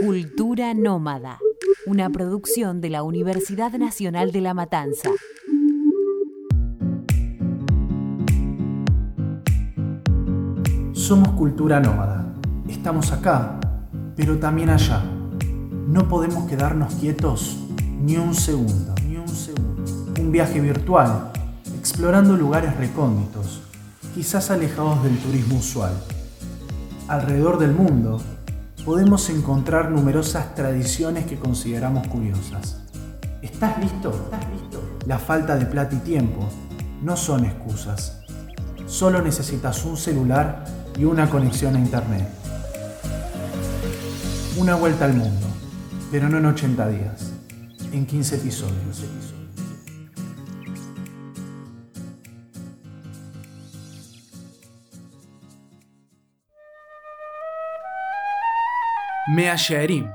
Cultura Nómada, una producción de la Universidad Nacional de La Matanza. Somos cultura nómada. Estamos acá, pero también allá. No podemos quedarnos quietos ni un segundo, ni un segundo. Un viaje virtual, explorando lugares recónditos, quizás alejados del turismo usual. Alrededor del mundo, podemos encontrar numerosas tradiciones que consideramos curiosas. ¿Estás listo? ¿Estás listo? La falta de plata y tiempo no son excusas. Solo necesitas un celular y una conexión a internet. Una vuelta al mundo, pero no en 80 días, en 15 episodios. Mea Shearim,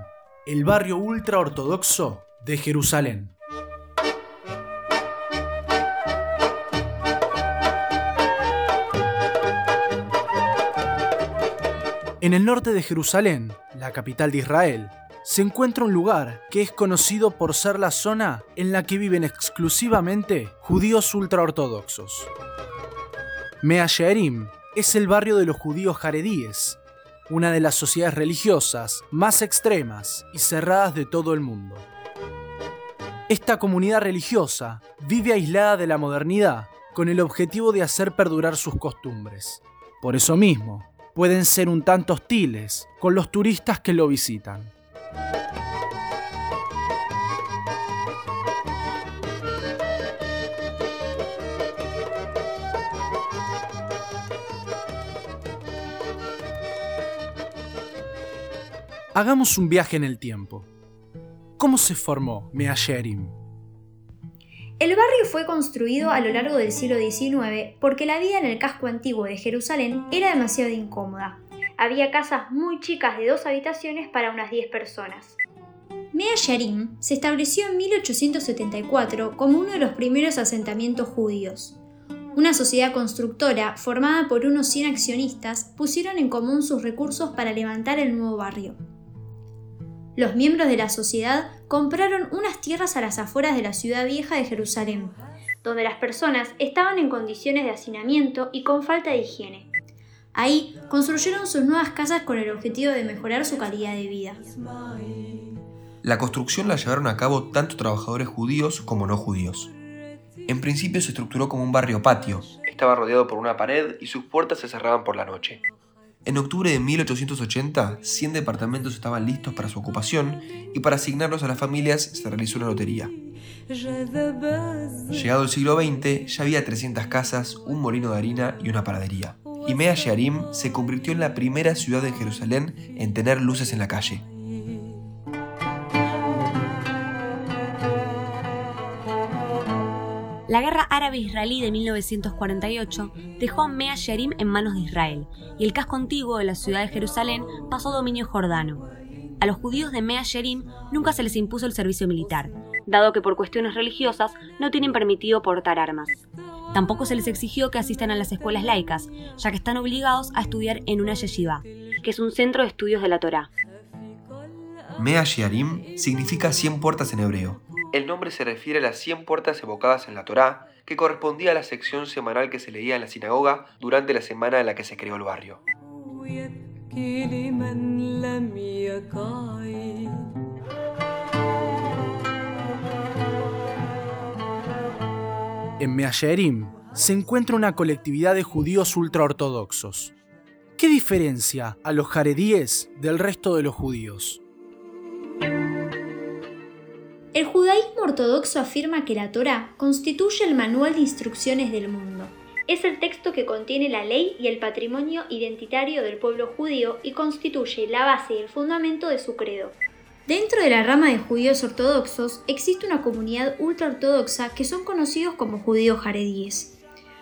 el barrio ultra ortodoxo de Jerusalén. En el norte de Jerusalén, la capital de Israel, se encuentra un lugar que es conocido por ser la zona en la que viven exclusivamente judíos ultraortodoxos. Mea Shearim es el barrio de los judíos jaredíes, una de las sociedades religiosas más extremas y cerradas de todo el mundo. Esta comunidad religiosa vive aislada de la modernidad con el objetivo de hacer perdurar sus costumbres. Por eso mismo, pueden ser un tanto hostiles con los turistas que lo visitan. Hagamos un viaje en el tiempo. ¿Cómo se formó Mea Shearim? El barrio fue construido a lo largo del siglo XIX porque la vida en el casco antiguo de Jerusalén era demasiado incómoda. Había casas muy chicas de dos habitaciones para unas 10 personas. Mea Shearim se estableció en 1874 como uno de los primeros asentamientos judíos. Una sociedad constructora formada por unos 100 accionistas pusieron en común sus recursos para levantar el nuevo barrio. Los miembros de la sociedad compraron unas tierras a las afueras de la ciudad vieja de Jerusalén, donde las personas estaban en condiciones de hacinamiento y con falta de higiene. Ahí construyeron sus nuevas casas con el objetivo de mejorar su calidad de vida. La construcción la llevaron a cabo tanto trabajadores judíos como no judíos. En principio se estructuró como un barrio patio. Estaba rodeado por una pared y sus puertas se cerraban por la noche. En octubre de 1880, 100 departamentos estaban listos para su ocupación y para asignarlos a las familias se realizó una lotería. Llegado el siglo XX, ya había 300 casas, un molino de harina y una panadería. Y Mea Shearim se convirtió en la primera ciudad de Jerusalén en tener luces en la calle. La guerra árabe-israelí de 1948 dejó a Mea Shearim en manos de Israel y el casco antiguo de la ciudad de Jerusalén pasó a dominio jordano. A los judíos de Mea Shearim nunca se les impuso el servicio militar, dado que por cuestiones religiosas no tienen permitido portar armas. Tampoco se les exigió que asistan a las escuelas laicas, ya que están obligados a estudiar en una yeshiva, que es un centro de estudios de la Torá. Mea Shearim significa 100 puertas en hebreo, el nombre se refiere a las 100 puertas evocadas en la Torá, que correspondía a la sección semanal que se leía en la sinagoga durante la semana en la que se creó el barrio. En Measherim se encuentra una colectividad de judíos ultraortodoxos. ¿Qué diferencia a los jaredíes del resto de los judíos? El judaísmo ortodoxo afirma que la Torá constituye el manual de instrucciones del mundo. Es el texto que contiene la ley y el patrimonio identitario del pueblo judío y constituye la base y el fundamento de su credo. Dentro de la rama de judíos ortodoxos existe una comunidad ultraortodoxa que son conocidos como judíos jaredíes.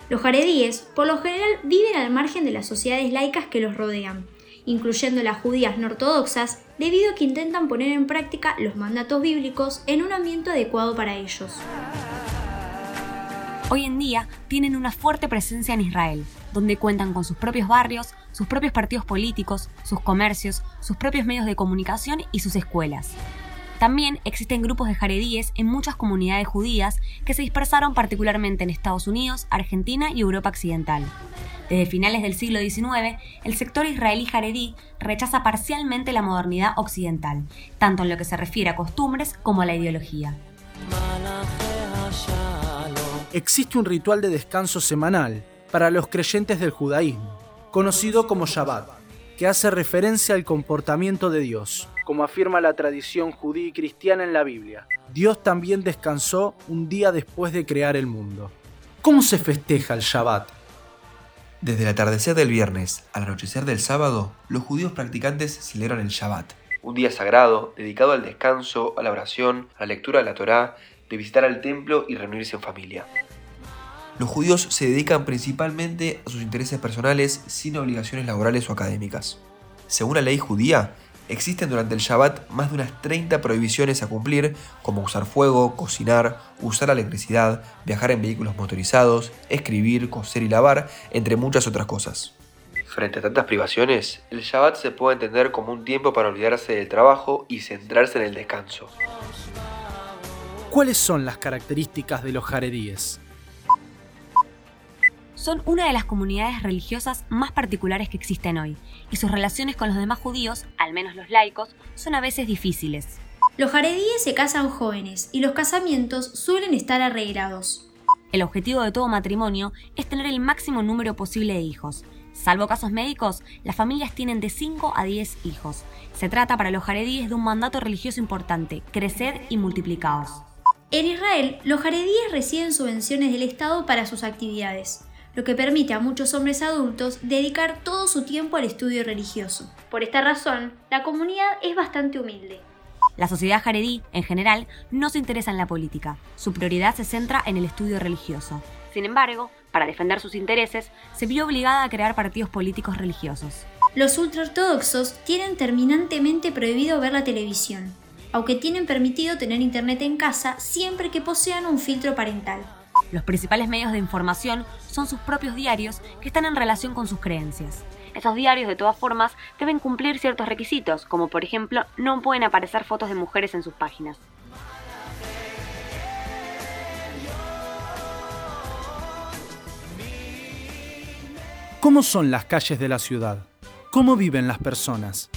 Los jaredíes, por lo general, viven al margen de las sociedades laicas que los rodean, incluyendo las judías no ortodoxas, debido a que intentan poner en práctica los mandatos bíblicos en un ambiente adecuado para ellos. Hoy en día tienen una fuerte presencia en Israel, donde cuentan con sus propios barrios, sus propios partidos políticos, sus comercios, sus propios medios de comunicación y sus escuelas. También existen grupos de jaredíes en muchas comunidades judías que se dispersaron particularmente en Estados Unidos, Argentina y Europa Occidental. Desde finales del siglo XIX, el sector israelí jaredí rechaza parcialmente la modernidad occidental, tanto en lo que se refiere a costumbres como a la ideología. Existe un ritual de descanso semanal para los creyentes del judaísmo, conocido como Shabbat, que hace referencia al comportamiento de Dios, como afirma la tradición judía y cristiana en la Biblia. Dios también descansó un día después de crear el mundo. ¿Cómo se festeja el Shabbat? Desde el atardecer del viernes al anochecer del sábado, los judíos practicantes celebran el Shabbat, un día sagrado dedicado al descanso, a la oración, a la lectura de la Torá, de visitar al templo y reunirse en familia. Los judíos se dedican principalmente a sus intereses personales sin obligaciones laborales o académicas. Según la ley judía, existen durante el Shabbat más de unas 30 prohibiciones a cumplir, como usar fuego, cocinar, usar electricidad, viajar en vehículos motorizados, escribir, coser y lavar, entre muchas otras cosas. Frente a tantas privaciones, el Shabbat se puede entender como un tiempo para olvidarse del trabajo y centrarse en el descanso. ¿Cuáles son las características de los jaredíes? Son una de las comunidades religiosas más particulares que existen hoy, y sus relaciones con los demás judíos, al menos los laicos, son a veces difíciles. Los jaredíes se casan jóvenes y los casamientos suelen estar arreglados. El objetivo de todo matrimonio es tener el máximo número posible de hijos. Salvo casos médicos, las familias tienen de 5 a 10 hijos. Se trata para los jaredíes de un mandato religioso importante, crecer y multiplicados. En Israel, los jaredíes reciben subvenciones del Estado para sus actividades lo que permite a muchos hombres adultos dedicar todo su tiempo al estudio religioso. Por esta razón, la comunidad es bastante humilde. La sociedad jaredí, en general, no se interesa en la política. Su prioridad se centra en el estudio religioso. Sin embargo, para defender sus intereses, se vio obligada a crear partidos políticos religiosos. Los ultraortodoxos tienen terminantemente prohibido ver la televisión, aunque tienen permitido tener internet en casa siempre que posean un filtro parental. Los principales medios de información son sus propios diarios que están en relación con sus creencias. Esos diarios, de todas formas, deben cumplir ciertos requisitos, como por ejemplo, no pueden aparecer fotos de mujeres en sus páginas. ¿Cómo son las calles de la ciudad? ¿Cómo viven las personas?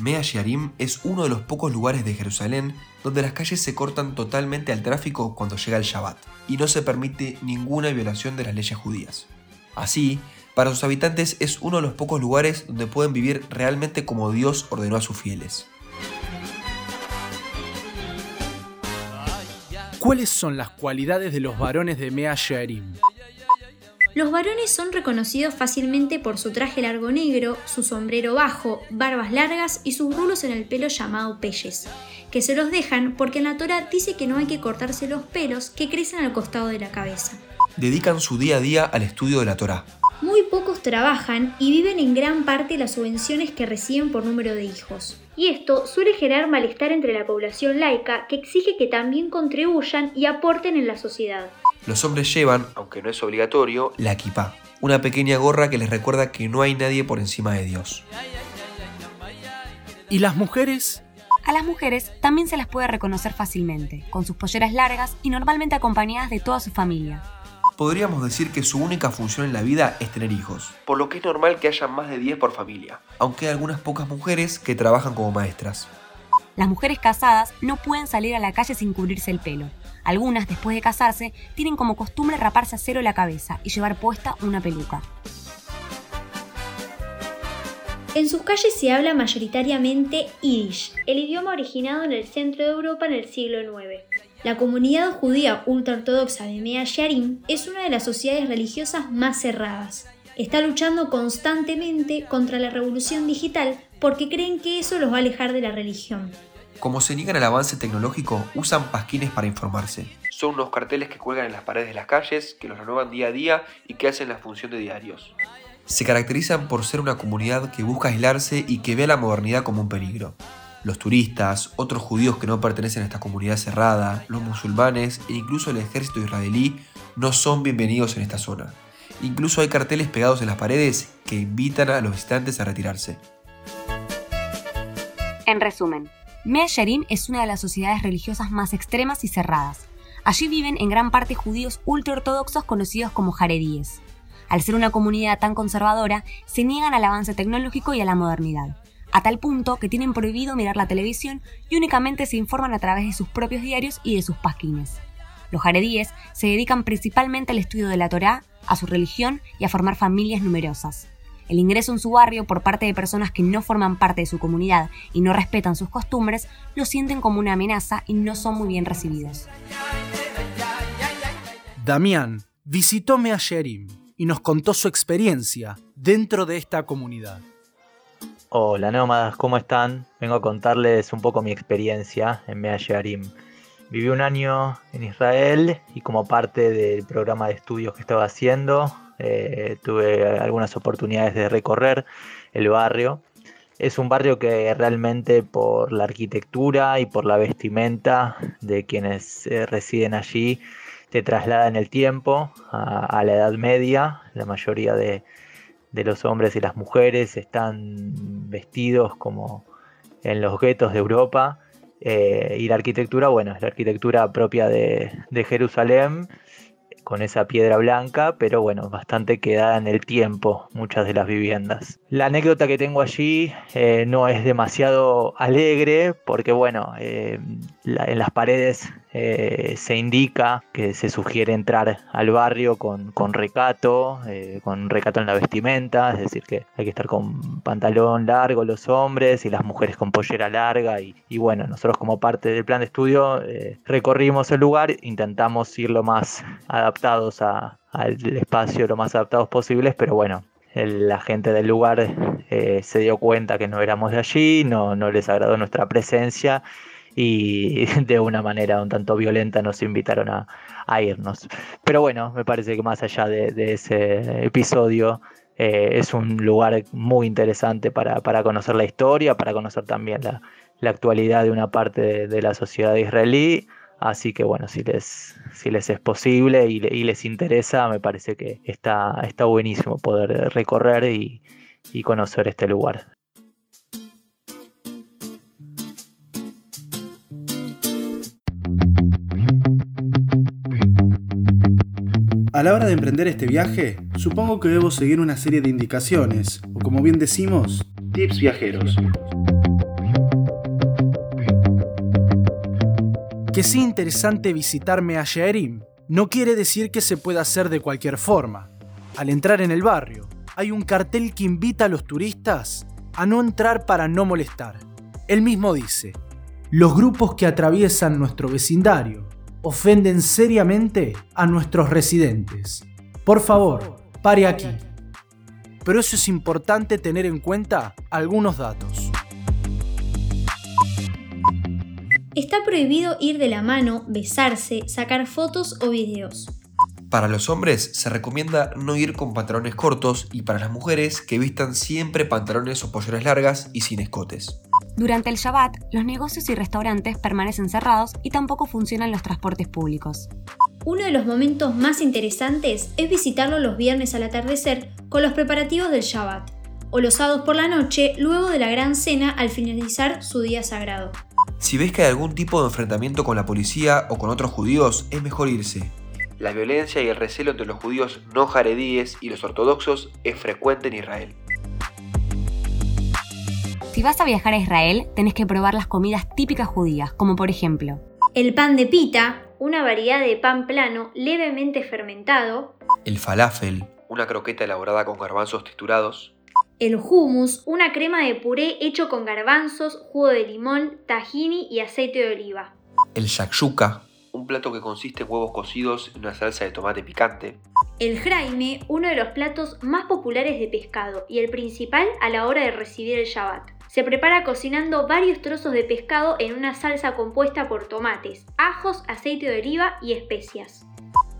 Mea Shearim es uno de los pocos lugares de Jerusalén donde las calles se cortan totalmente al tráfico cuando llega el Shabbat y no se permite ninguna violación de las leyes judías. Así, para sus habitantes es uno de los pocos lugares donde pueden vivir realmente como Dios ordenó a sus fieles. ¿Cuáles son las cualidades de los varones de Mea Shearim? Los varones son reconocidos fácilmente por su traje largo negro, su sombrero bajo, barbas largas y sus rulos en el pelo llamado pelles, que se los dejan porque en la Torah dice que no hay que cortarse los pelos que crecen al costado de la cabeza. Dedican su día a día al estudio de la Torah. Muy pocos trabajan y viven en gran parte las subvenciones que reciben por número de hijos. Y esto suele generar malestar entre la población laica que exige que también contribuyan y aporten en la sociedad. Los hombres llevan, aunque no es obligatorio, la kippah, una pequeña gorra que les recuerda que no hay nadie por encima de Dios. ¿Y las mujeres? A las mujeres también se las puede reconocer fácilmente, con sus polleras largas y normalmente acompañadas de toda su familia. Podríamos decir que su única función en la vida es tener hijos, por lo que es normal que haya más de 10 por familia, aunque hay algunas pocas mujeres que trabajan como maestras. Las mujeres casadas no pueden salir a la calle sin cubrirse el pelo, algunas, después de casarse, tienen como costumbre raparse a cero la cabeza y llevar puesta una peluca. En sus calles se habla mayoritariamente Yiddish, el idioma originado en el centro de Europa en el siglo IX. La comunidad judía ultraortodoxa de Mea Shearim es una de las sociedades religiosas más cerradas. Está luchando constantemente contra la revolución digital porque creen que eso los va a alejar de la religión. Como se niegan al avance tecnológico, usan pasquines para informarse. Son unos carteles que cuelgan en las paredes de las calles, que los renuevan día a día y que hacen la función de diarios. Se caracterizan por ser una comunidad que busca aislarse y que ve a la modernidad como un peligro. Los turistas, otros judíos que no pertenecen a esta comunidad cerrada, los musulmanes e incluso el ejército israelí no son bienvenidos en esta zona. Incluso hay carteles pegados en las paredes que invitan a los visitantes a retirarse. En resumen, Mea Sherim es una de las sociedades religiosas más extremas y cerradas. Allí viven en gran parte judíos ultraortodoxos conocidos como jaredíes. Al ser una comunidad tan conservadora, se niegan al avance tecnológico y a la modernidad, a tal punto que tienen prohibido mirar la televisión y únicamente se informan a través de sus propios diarios y de sus pasquines. Los jaredíes se dedican principalmente al estudio de la Torá, a su religión y a formar familias numerosas. El ingreso en su barrio por parte de personas que no forman parte de su comunidad y no respetan sus costumbres lo sienten como una amenaza y no son muy bien recibidos. Damián visitó Mea Sherim y nos contó su experiencia dentro de esta comunidad. Hola nómadas, ¿cómo están? Vengo a contarles un poco mi experiencia en Mea Shearim. Viví un año en Israel y como parte del programa de estudios que estaba haciendo, eh, tuve algunas oportunidades de recorrer el barrio. Es un barrio que realmente por la arquitectura y por la vestimenta de quienes eh, residen allí te traslada en el tiempo a, la Edad Media. La mayoría de, los hombres y las mujeres están vestidos como en los guetos de Europa eh, y la arquitectura, bueno, es la arquitectura propia de, Jerusalén, con esa piedra blanca, pero bueno, bastante quedada en el tiempo, muchas de las viviendas. La anécdota que tengo allí eh, no es demasiado alegre, porque bueno, eh, en las paredes eh, se indica que se sugiere entrar al barrio con, recato, eh, con recato en la vestimenta, es decir, que hay que estar con pantalón largo los hombres y las mujeres con pollera larga. Y, bueno, nosotros como parte del plan de estudio eh, recorrimos el lugar, intentamos ir lo más adaptados al espacio, lo más adaptados posibles, pero bueno, la gente del lugar se dio cuenta que no éramos de allí, no, no les agradó nuestra presencia y de una manera un tanto violenta nos invitaron a, irnos. Pero bueno, me parece que más allá de, ese episodio, eh, es un lugar muy interesante para, conocer la historia, para conocer también la, actualidad de una parte de, la sociedad israelí. Así que bueno, si les, si les es posible y, les interesa, me parece que está, está buenísimo poder recorrer y conocer este lugar. A la hora de emprender este viaje, supongo que debo seguir una serie de indicaciones, o como bien decimos, tips viajeros. Que sea interesante visitarme a Sherim no quiere decir que se pueda hacer de cualquier forma. Al entrar en el barrio, hay un cartel que invita a los turistas a no entrar para no molestar. Él mismo dice, los grupos que atraviesan nuestro vecindario ofenden seriamente a nuestros residentes. Por favor, pare aquí. Pero eso es importante tener en cuenta algunos datos. Está prohibido ir de la mano, besarse, sacar fotos o videos. Para los hombres se recomienda no ir con pantalones cortos y para las mujeres que vistan siempre pantalones o polleras largas y sin escotes. Durante el Shabbat, los negocios y restaurantes permanecen cerrados y tampoco funcionan los transportes públicos. Uno de los momentos más interesantes es visitarlo los viernes al atardecer con los preparativos del Shabbat, o los sábados por la noche luego de la gran cena al finalizar su día sagrado. Si ves que hay algún tipo de enfrentamiento con la policía o con otros judíos, es mejor irse. La violencia y el recelo entre los judíos no jaredíes y los ortodoxos es frecuente en Israel. Si vas a viajar a Israel, tenés que probar las comidas típicas judías, como por ejemplo el pan de pita, una variedad de pan plano levemente fermentado, el falafel, una croqueta elaborada con garbanzos triturados, el hummus, una crema de puré hecho con garbanzos, jugo de limón, tahini y aceite de oliva, el shakshuka, un plato que consiste en huevos cocidos en una salsa de tomate picante, el jaime, uno de los platos más populares de pescado y el principal a la hora de recibir el Shabbat. Se prepara cocinando varios trozos de pescado en una salsa compuesta por tomates, ajos, aceite de oliva y especias.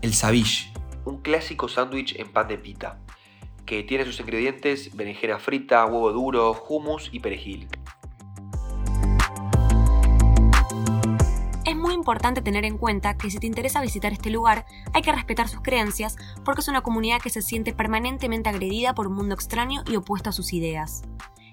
El sabish, un clásico sándwich en pan de pita, que tiene sus ingredientes berenjena frita, huevo duro, hummus y perejil. muy importante tener en cuenta que si te interesa visitar este lugar, hay que respetar sus creencias porque es una comunidad que se siente permanentemente agredida por un mundo extraño y opuesto a sus ideas.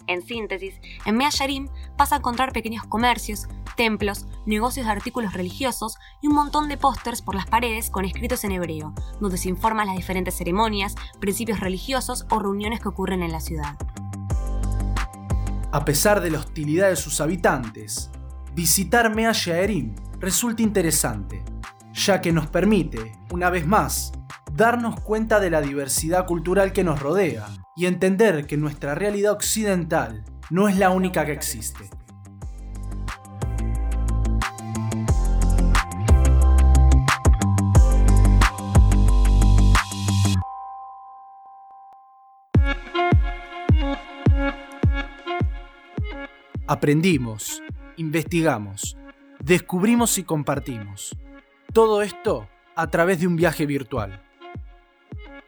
En síntesis, en Mea Yarim vas a encontrar pequeños comercios, templos, negocios de artículos religiosos y un montón de pósters por las paredes con escritos en hebreo, donde se informan las diferentes ceremonias, principios religiosos o reuniones que ocurren en la ciudad. A pesar de la hostilidad de sus habitantes, visitar Mea Shearim resulta interesante, ya que nos permite, una vez más, darnos cuenta de la diversidad cultural que nos rodea y entender que nuestra realidad occidental no es la única que existe. Aprendimos, investigamos, descubrimos y compartimos. Todo esto a través de un viaje virtual.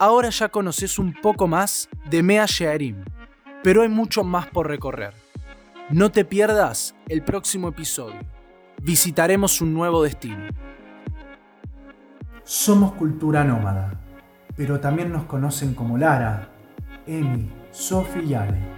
Ahora ya conoces un poco más de Mea Shearim, pero hay mucho más por recorrer. No te pierdas el próximo episodio. Visitaremos un nuevo destino. Somos cultura nómada, pero también nos conocen como Lara, Emi, Sofi y Ale.